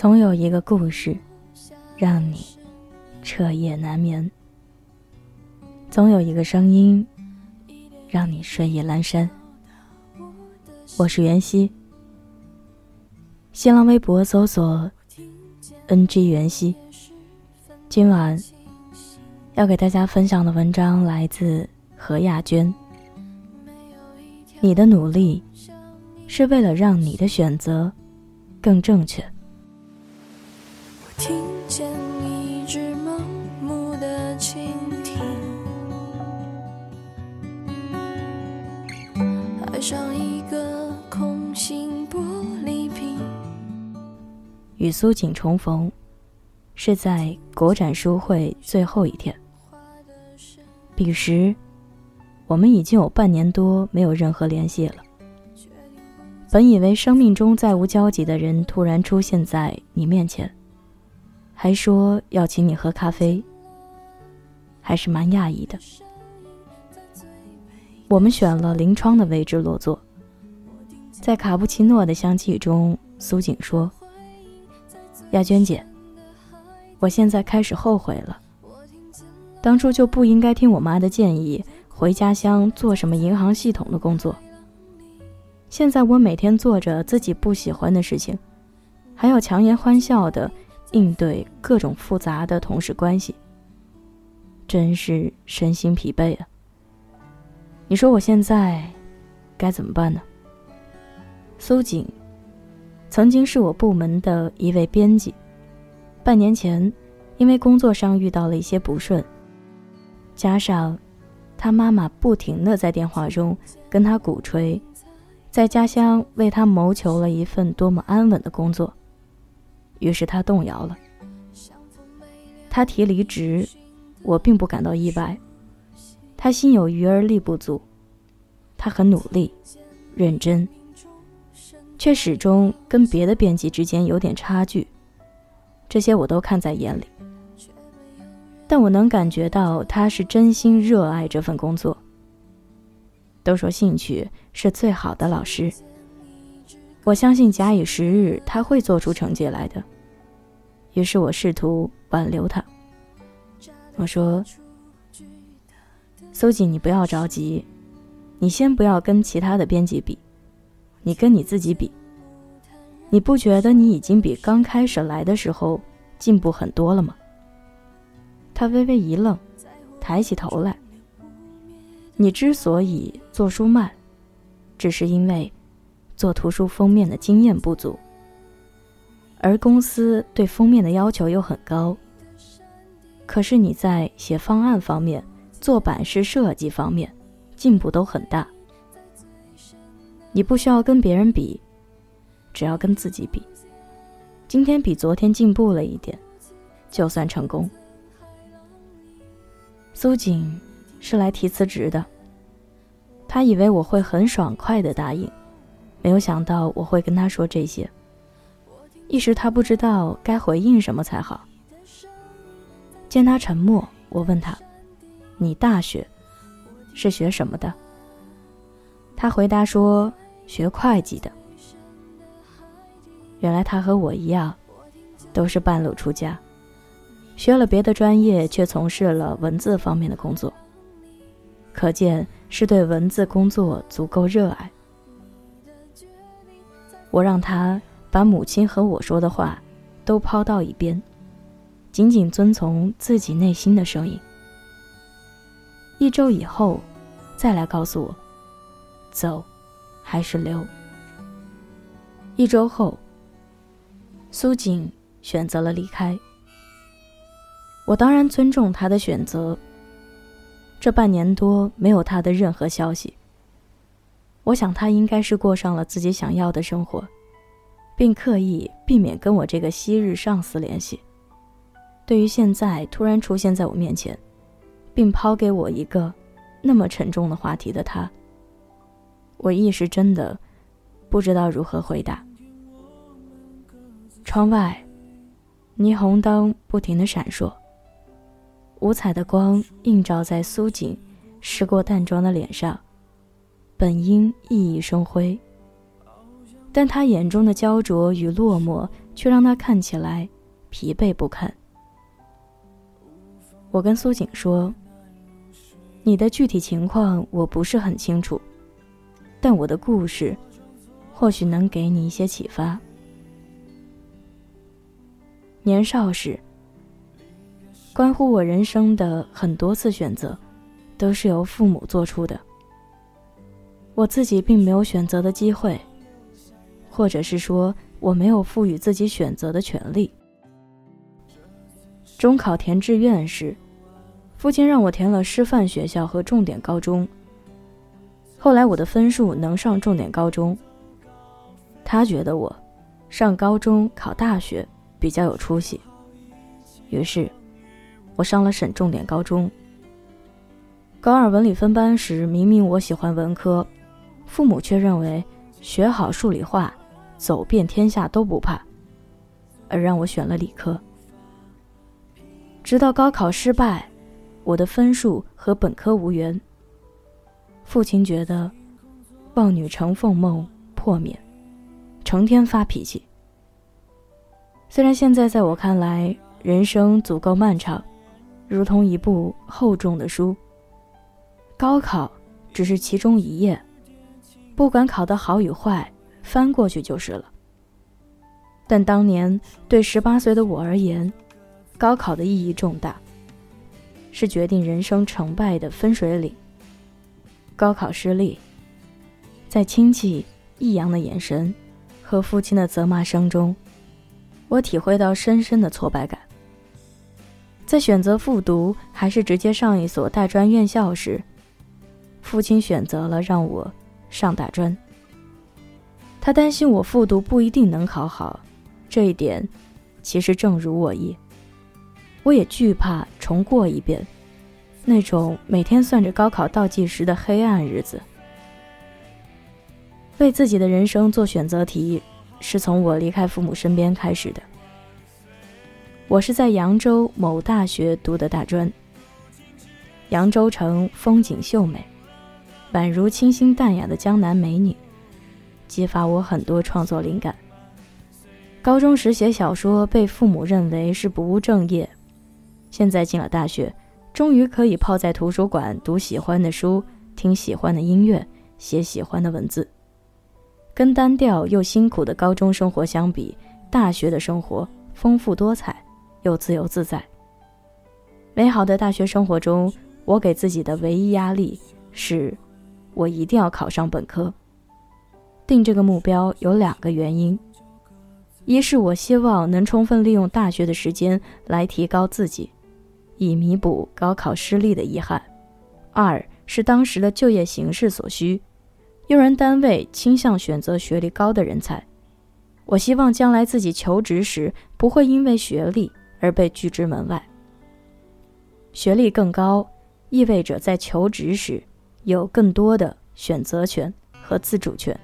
总有一个故事，让你彻夜难眠；总有一个声音，让你睡意阑珊。我是袁熙，新浪微博搜索 “ng 袁熙”。今晚要给大家分享的文章来自何亚娟。你的努力是为了让你的选择更正确。与苏锦重逢，是在国展书会最后一天。彼时，我们已经有半年多没有任何联系了。本以为生命中再无交集的人，突然出现在你面前。还说要请你喝咖啡，还是蛮讶异的。我们选了临窗的位置落座，在卡布奇诺的香气中，苏锦说：“亚娟姐，我现在开始后悔了，当初就不应该听我妈的建议，回家乡做什么银行系统的工作。现在我每天做着自己不喜欢的事情，还要强颜欢笑的。”应对各种复杂的同事关系，真是身心疲惫啊！你说我现在该怎么办呢？苏锦曾经是我部门的一位编辑，半年前因为工作上遇到了一些不顺，加上他妈妈不停的在电话中跟他鼓吹，在家乡为他谋求了一份多么安稳的工作。于是他动摇了。他提离职，我并不感到意外。他心有余而力不足，他很努力、认真，却始终跟别的编辑之间有点差距。这些我都看在眼里，但我能感觉到他是真心热爱这份工作。都说兴趣是最好的老师。我相信假以时日，他会做出成绩来的。于是我试图挽留他。我说：“苏锦，你不要着急，你先不要跟其他的编辑比，你跟你自己比。你不觉得你已经比刚开始来的时候进步很多了吗？”他微微一愣，抬起头来：“你之所以做书慢，只是因为……”做图书封面的经验不足，而公司对封面的要求又很高。可是你在写方案方面、做版式设计方面进步都很大。你不需要跟别人比，只要跟自己比。今天比昨天进步了一点，就算成功。苏锦是来提辞职的，他以为我会很爽快的答应。没有想到我会跟他说这些，一时他不知道该回应什么才好。见他沉默，我问他：“你大学是学什么的？”他回答说：“学会计的。”原来他和我一样，都是半路出家，学了别的专业，却从事了文字方面的工作。可见是对文字工作足够热爱。我让他把母亲和我说的话都抛到一边，仅仅遵从自己内心的声音。一周以后，再来告诉我，走还是留。一周后，苏锦选择了离开。我当然尊重他的选择。这半年多没有他的任何消息。我想他应该是过上了自己想要的生活，并刻意避免跟我这个昔日上司联系。对于现在突然出现在我面前，并抛给我一个那么沉重的话题的他，我一时真的不知道如何回答。窗外，霓虹灯不停的闪烁，五彩的光映照在苏锦湿过淡妆的脸上。本应熠熠生辉，但他眼中的焦灼与落寞，却让他看起来疲惫不堪。我跟苏锦说：“你的具体情况我不是很清楚，但我的故事，或许能给你一些启发。”年少时，关乎我人生的很多次选择，都是由父母做出的。我自己并没有选择的机会，或者是说我没有赋予自己选择的权利。中考填志愿时，父亲让我填了师范学校和重点高中。后来我的分数能上重点高中，他觉得我上高中考大学。比较有出息，于是，我上了省重点高中。高二文理分班时，明明我喜欢文科，父母却认为学好数理化，走遍天下都不怕，而让我选了理科。直到高考失败，我的分数和本科无缘，父亲觉得望女成凤梦破灭，成天发脾气。虽然现在在我看来，人生足够漫长，如同一部厚重的书。高考只是其中一页，不管考得好与坏，翻过去就是了。但当年对十八岁的我而言，高考的意义重大，是决定人生成败的分水岭。高考失利，在亲戚异样的眼神和父亲的责骂声中。我体会到深深的挫败感。在选择复读还是直接上一所大专院校时，父亲选择了让我上大专。他担心我复读不一定能考好，这一点其实正如我意。我也惧怕重过一遍那种每天算着高考倒计时的黑暗日子。为自己的人生做选择题。是从我离开父母身边开始的。我是在扬州某大学读的大专。扬州城风景秀美，宛如清新淡雅的江南美女，激发我很多创作灵感。高中时写小说被父母认为是不务正业，现在进了大学，终于可以泡在图书馆读喜欢的书，听喜欢的音乐，写喜欢的文字。跟单调又辛苦的高中生活相比，大学的生活丰富多彩又自由自在。美好的大学生活中，我给自己的唯一压力是，我一定要考上本科。定这个目标有两个原因：一是我希望能充分利用大学的时间来提高自己，以弥补高考失利的遗憾；二是当时的就业形势所需。用人单位倾向选择学历高的人才，我希望将来自己求职时不会因为学历而被拒之门外。学历更高，意味着在求职时有更多的选择权和自主权，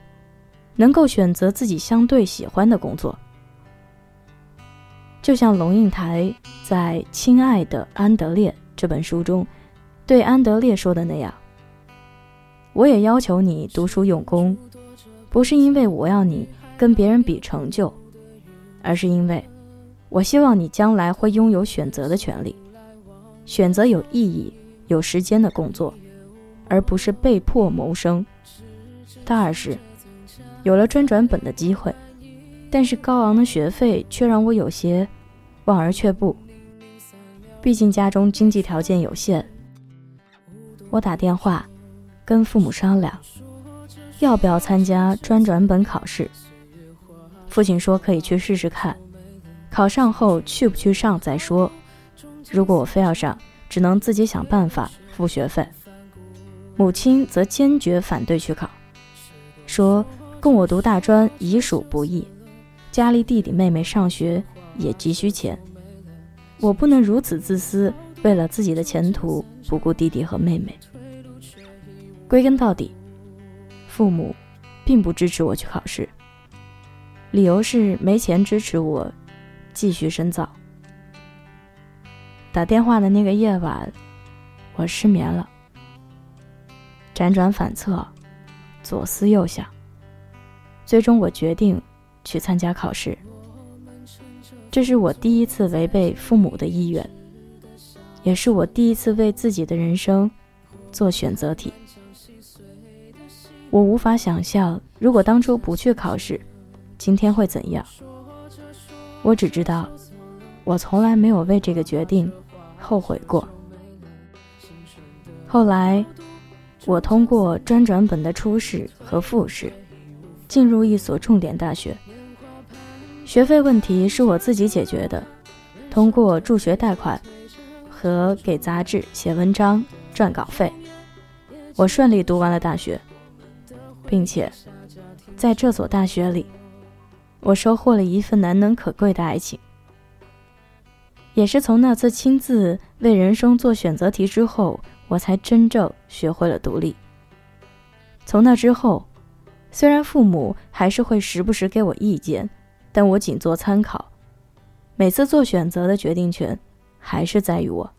能够选择自己相对喜欢的工作。就像龙应台在《亲爱的安德烈》这本书中对安德烈说的那样。我也要求你读书用功，不是因为我要你跟别人比成就，而是因为，我希望你将来会拥有选择的权利，选择有意义、有时间的工作，而不是被迫谋生。大二时，有了专转本的机会，但是高昂的学费却让我有些望而却步。毕竟家中经济条件有限，我打电话。跟父母商量，要不要参加专转本考试。父亲说可以去试试看，考上后去不去上再说。如果我非要上，只能自己想办法付学费。母亲则坚决反对去考，说供我读大专已属不易，家里弟弟妹妹上学也急需钱，我不能如此自私，为了自己的前途不顾弟弟和妹妹。归根到底，父母并不支持我去考试，理由是没钱支持我继续深造。打电话的那个夜晚，我失眠了，辗转反侧，左思右想，最终我决定去参加考试。这是我第一次违背父母的意愿，也是我第一次为自己的人生做选择题。我无法想象，如果当初不去考试，今天会怎样。我只知道，我从来没有为这个决定后悔过。后来，我通过专转本的初试和复试，进入一所重点大学。学费问题是我自己解决的，通过助学贷款和给杂志写文章赚稿费，我顺利读完了大学，并且在这所大学里，我收获了一份难能可贵的爱情。也是从那次亲自为人生做选择题之后，我才真正学会了独立。从那之后，虽然父母还是会时不时给我意见。但我仅做参考，每次做选择的决定权还是在于我。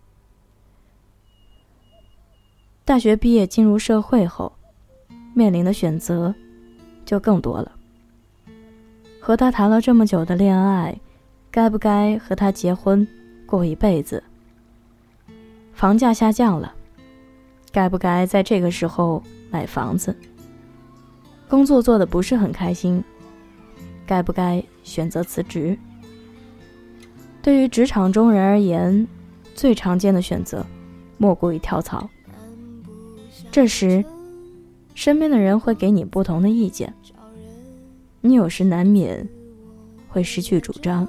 大学毕业进入社会后，面临的选择就更多了。和他谈了这么久的恋爱，该不该和他结婚过一辈子？房价下降了，该不该在这个时候买房子？工作做的不是很开心。该不该选择辞职？对于职场中人而言，最常见的选择莫过于跳槽。这时，身边的人会给你不同的意见，你有时难免会失去主张。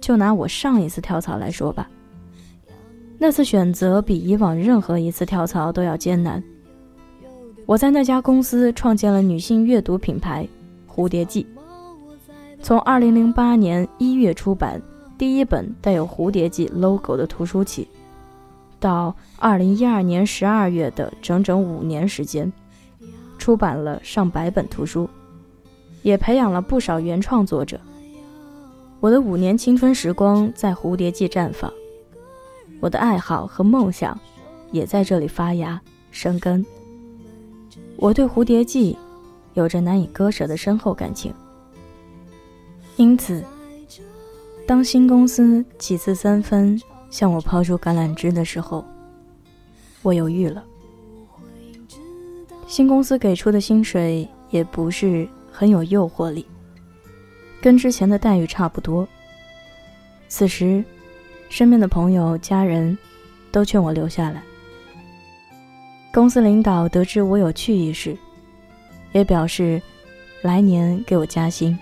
就拿我上一次跳槽来说吧，那次选择比以往任何一次跳槽都要艰难。我在那家公司创建了女性阅读品牌。蝴蝶记，从二零零八年一月出版第一本带有蝴蝶记 logo 的图书起，到二零一二年十二月的整整五年时间，出版了上百本图书，也培养了不少原创作者。我的五年青春时光在蝴蝶记绽放，我的爱好和梦想也在这里发芽生根。我对蝴蝶记。有着难以割舍的深厚感情，因此，当新公司几次三番向我抛出橄榄枝的时候，我犹豫了。新公司给出的薪水也不是很有诱惑力，跟之前的待遇差不多。此时，身边的朋友、家人都劝我留下来。公司领导得知我有去意时。也表示，来年给我加薪。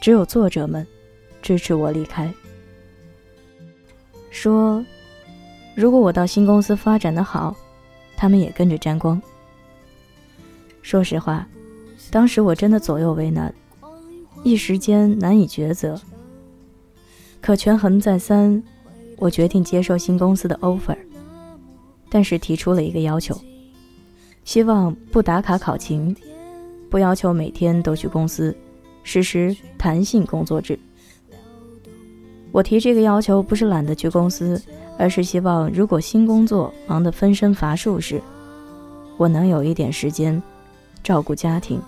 只有作者们支持我离开，说如果我到新公司发展的好，他们也跟着沾光。说实话，当时我真的左右为难，一时间难以抉择。可权衡再三，我决定接受新公司的 offer，但是提出了一个要求。希望不打卡考勤，不要求每天都去公司，实施弹性工作制。我提这个要求不是懒得去公司，而是希望如果新工作忙得分身乏术时，我能有一点时间照顾家庭，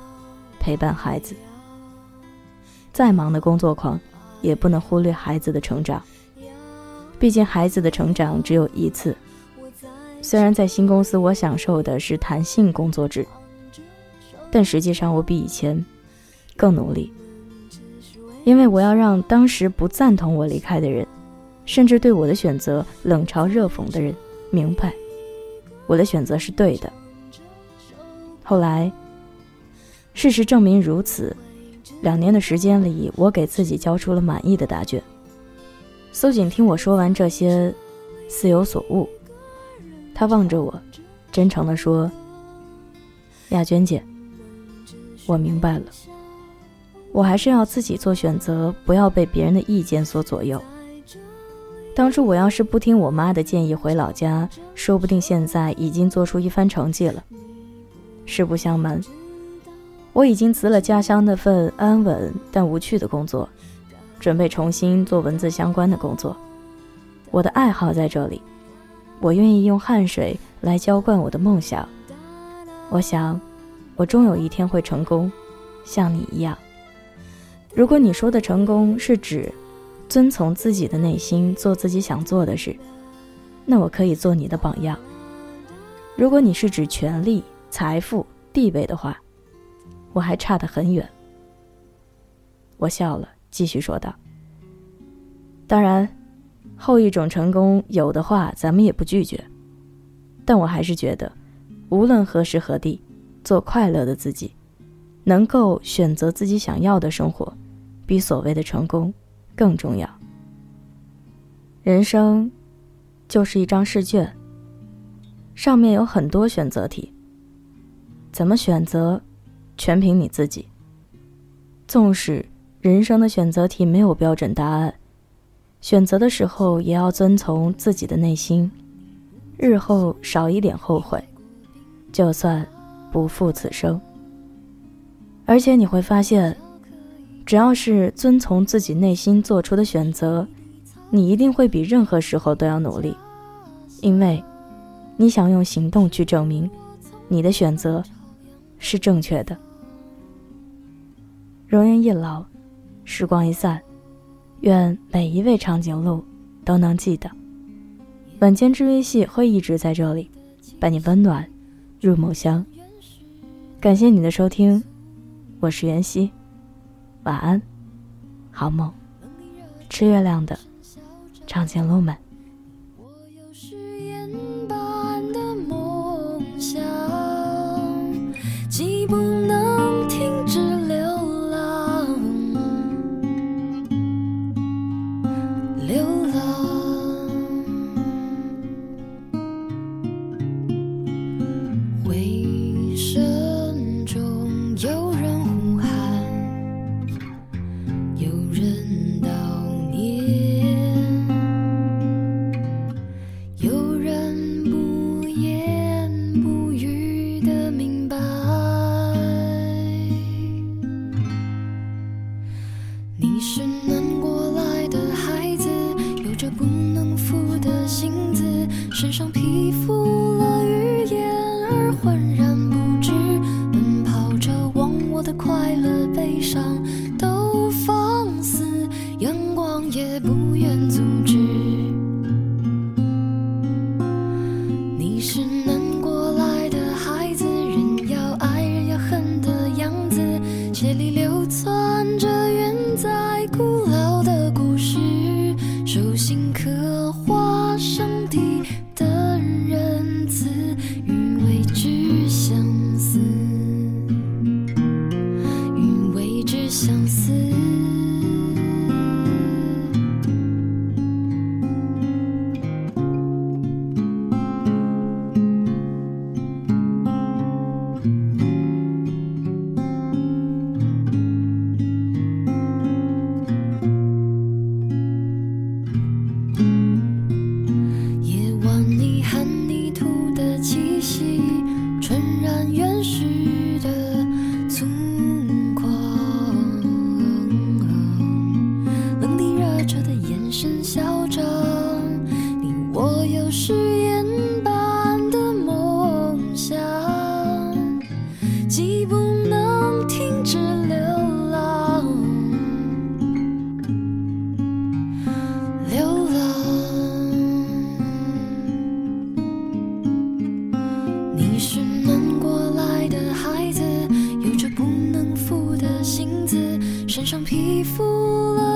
陪伴孩子。再忙的工作狂，也不能忽略孩子的成长，毕竟孩子的成长只有一次。虽然在新公司，我享受的是弹性工作制，但实际上我比以前更努力，因为我要让当时不赞同我离开的人，甚至对我的选择冷嘲热讽的人明白，我的选择是对的。后来，事实证明如此。两年的时间里，我给自己交出了满意的答卷。苏锦听我说完这些，似有所悟。他望着我，真诚地说：“亚娟姐，我明白了。我还是要自己做选择，不要被别人的意见所左右。当初我要是不听我妈的建议回老家，说不定现在已经做出一番成绩了。实不相瞒，我已经辞了家乡那份安稳但无趣的工作，准备重新做文字相关的工作。我的爱好在这里。”我愿意用汗水来浇灌我的梦想。我想，我终有一天会成功，像你一样。如果你说的成功是指遵从自己的内心，做自己想做的事，那我可以做你的榜样。如果你是指权力、财富、地位的话，我还差得很远。我笑了，继续说道：“当然，后一种成功有的话，咱们也不拒绝。但我还是觉得，无论何时何地。”做快乐的自己，能够选择自己想要的生活，比所谓的成功更重要。人生就是一张试卷，上面有很多选择题。怎么选择，全凭你自己。纵使人生的选择题没有标准答案，选择的时候也要遵从自己的内心，日后少一点后悔。就算。不负此生。而且你会发现，只要是遵从自己内心做出的选择，你一定会比任何时候都要努力，因为，你想用行动去证明，你的选择是正确的。容颜一老，时光一散，愿每一位长颈鹿都能记得，晚间治愈系会一直在这里，伴你温暖入梦乡。感谢你的收听，我是袁熙，晚安，好梦，吃月亮的长颈鹿们。身上披覆了语言而浑然。伤皮肤了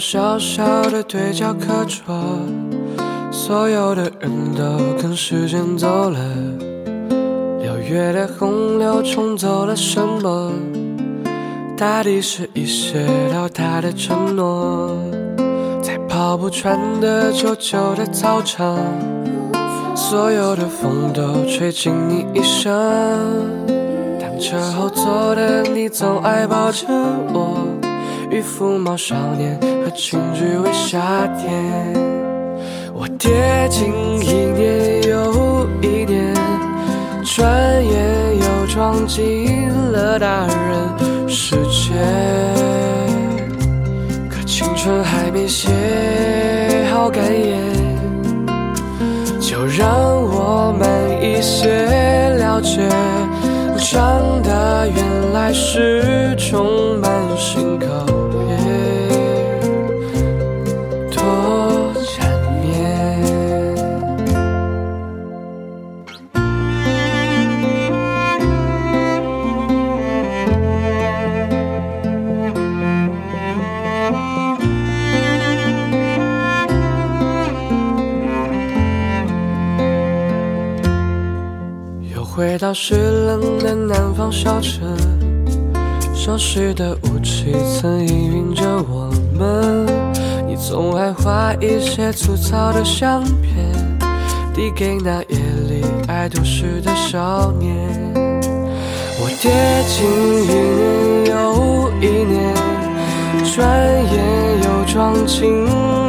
小小的对角课桌，所有的人都跟时间走了。六月的洪流冲走了什么？大抵是一些老大的承诺。在跑步穿的旧旧的操场，所有的风都吹进你衣裳。单车后座的你总爱抱着我。渔夫帽少年和轻举为夏天，我跌进一年又一年，转眼又撞进了大人世界。可青春还没写好感言，就让我们一些了解，长大原来是充满心口。到湿冷的南方小城，熟悉的雾气曾氤氲着我们。你总爱画一些粗糙的相片，递给那夜里爱读诗的少年。我跌进一年又一年，转眼又撞进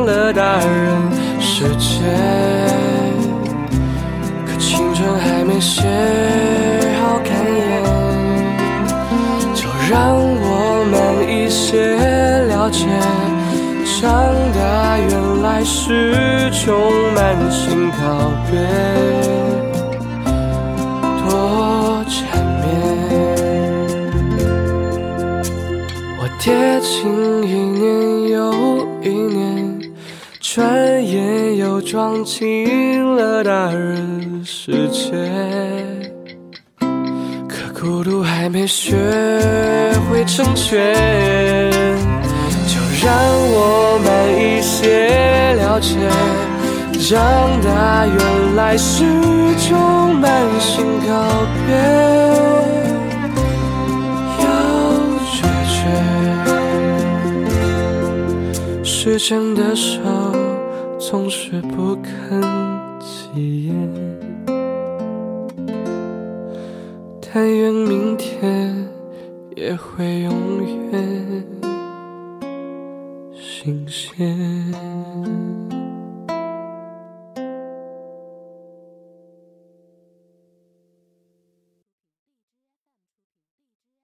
了大人世界。还没写好感言，就让我们一些了解。长大原来是充满心告别，多缠绵。我跌进一年又一年，转眼又撞进了大人。世界，可孤独还没学会成全，就让我慢一些了解，长大原来是种满心告别，要决绝，时间的手总是不肯起眼。但愿明天也会永远新鲜。